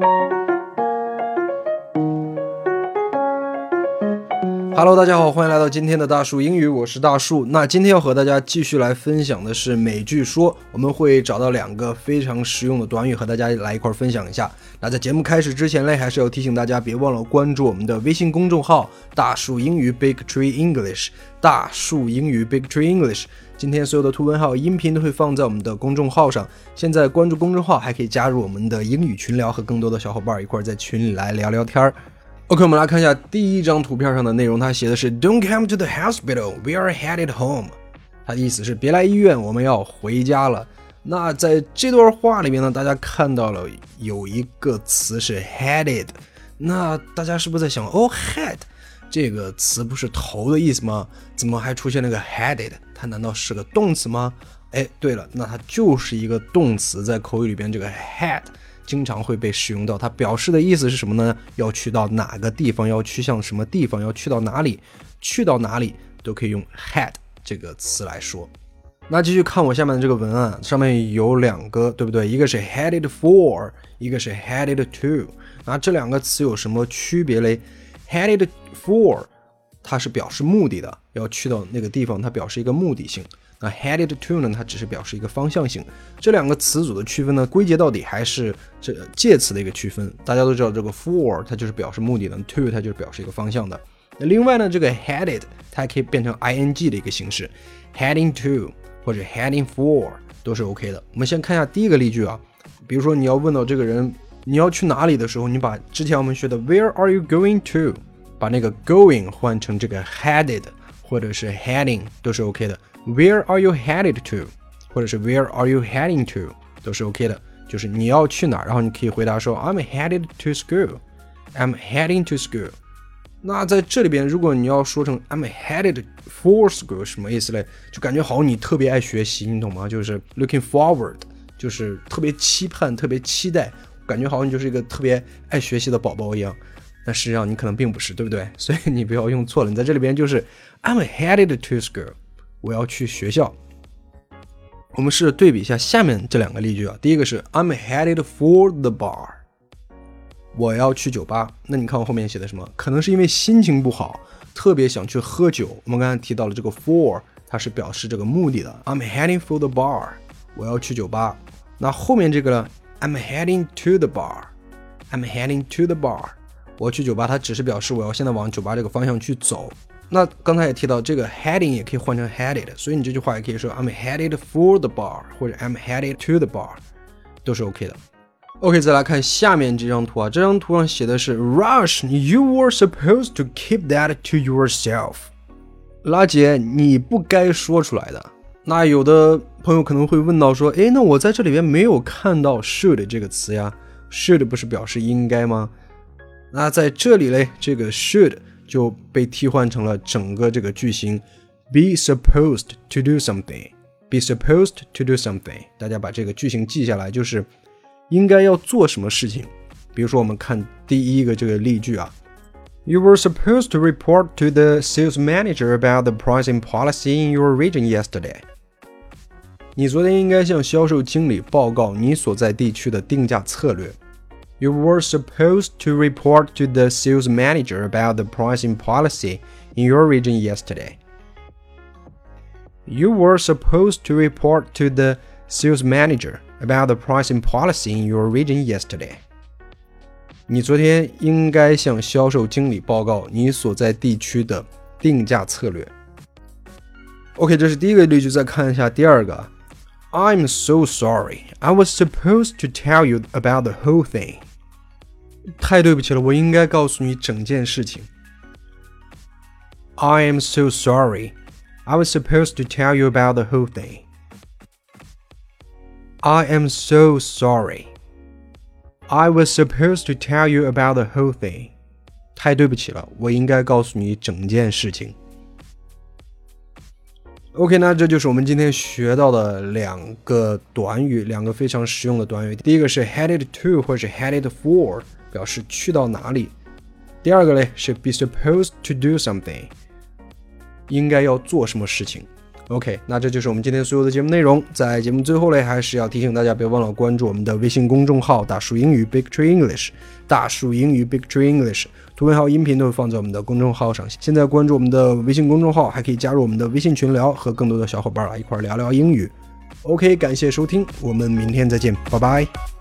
thank you Hello，大家好，欢迎来到今天的大树英语，我是大树。那今天要和大家继续来分享的是美剧说，我们会找到两个非常实用的短语和大家来一块儿分享一下。那在节目开始之前呢，还是要提醒大家，别忘了关注我们的微信公众号“大树英语 Big Tree English”。大树英语 Big Tree English。今天所有的图文还有音频都会放在我们的公众号上。现在关注公众号，还可以加入我们的英语群聊，和更多的小伙伴一块儿在群里来聊聊天儿。OK，我们来看一下第一张图片上的内容，它写的是 "Don't come to the hospital, we are headed home"，它的意思是别来医院，我们要回家了。那在这段话里面呢，大家看到了有一个词是 headed，那大家是不是在想，哦，head 这个词不是头的意思吗？怎么还出现了个 headed？它难道是个动词吗？哎，对了，那它就是一个动词，在口语里边这个 head。经常会被使用到，它表示的意思是什么呢？要去到哪个地方？要去向什么地方？要去到哪里？去到哪里都可以用 head 这个词来说。那继续看我下面的这个文案，上面有两个，对不对？一个是 headed for，一个是 headed to。那这两个词有什么区别嘞？headed for 它是表示目的的，要去到那个地方，它表示一个目的性。那 headed to 呢？它只是表示一个方向性。这两个词组的区分呢，归结到底还是这介词的一个区分。大家都知道，这个 for 它就是表示目的的，to 它就是表示一个方向的。那另外呢，这个 headed 它还可以变成 ing 的一个形式，heading to 或者 heading for 都是 OK 的。我们先看一下第一个例句啊，比如说你要问到这个人你要去哪里的时候，你把之前我们学的 Where are you going to 把那个 going 换成这个 headed 或者是 heading 都是 OK 的。Where are you headed to？或者是 Where are you heading to？都是 OK 的，就是你要去哪儿，然后你可以回答说 I'm headed to school。I'm heading to school。那在这里边，如果你要说成 I'm headed for school，什么意思嘞？就感觉好像你特别爱学习，你懂吗？就是 looking forward，就是特别期盼、特别期待，感觉好像你就是一个特别爱学习的宝宝一样。但实际上你可能并不是，对不对？所以你不要用错了。你在这里边就是 I'm headed to school。我要去学校。我们试着对比一下下面这两个例句啊。第一个是 I'm headed for the bar，我要去酒吧。那你看我后面写的什么？可能是因为心情不好，特别想去喝酒。我们刚才提到了这个 for，它是表示这个目的的。I'm heading for the bar，我要去酒吧。那后面这个呢？I'm heading to the bar，I'm heading to the bar，我要去酒吧，它只是表示我要现在往酒吧这个方向去走。那刚才也提到这个 heading 也可以换成 headed，所以你这句话也可以说 I'm headed for the bar，或者 I'm headed to the bar，都是 OK 的。OK，再来看下面这张图啊，这张图上写的是 Rush，you were supposed to keep that to yourself。拉杰，你不该说出来的。那有的朋友可能会问到说，诶，那我在这里边没有看到 should 这个词呀，should 不是表示应该吗？那在这里嘞，这个 should。就被替换成了整个这个句型，be supposed to do something，be supposed to do something。大家把这个句型记下来，就是应该要做什么事情。比如说，我们看第一个这个例句啊，You were supposed to report to the sales manager about the pricing policy in your region yesterday。你昨天应该向销售经理报告你所在地区的定价策略。 You were supposed to report to the sales manager about the pricing policy in your region yesterday. You were supposed to report to the sales manager about the pricing policy in your region yesterday. 你昨天应该向销售经理报告你所在地区的定价策略。OK，这是第一个例句，再看一下第二个。I'm so sorry. I was supposed to tell you about the whole thing. 太对不起了，我应该告诉你整件事情。I am so sorry. I was supposed to tell you about the whole thing. I am so sorry. I was supposed to tell you about the whole thing. 太对不起了，我应该告诉你整件事情。OK，那这就是我们今天学到的两个短语，两个非常实用的短语。第一个是 headed to 或者是 headed for。 表示去到哪里。第二个嘞是 be supposed to do something，应该要做什么事情。OK，那这就是我们今天所有的节目内容。在节目最后嘞，还是要提醒大家，别忘了关注我们的微信公众号“大树英语 Big Tree English”，大树英语 Big Tree English，图文号音频都会放在我们的公众号上。现在关注我们的微信公众号，还可以加入我们的微信群聊，和更多的小伙伴来一块聊聊英语。OK，感谢收听，我们明天再见，拜拜。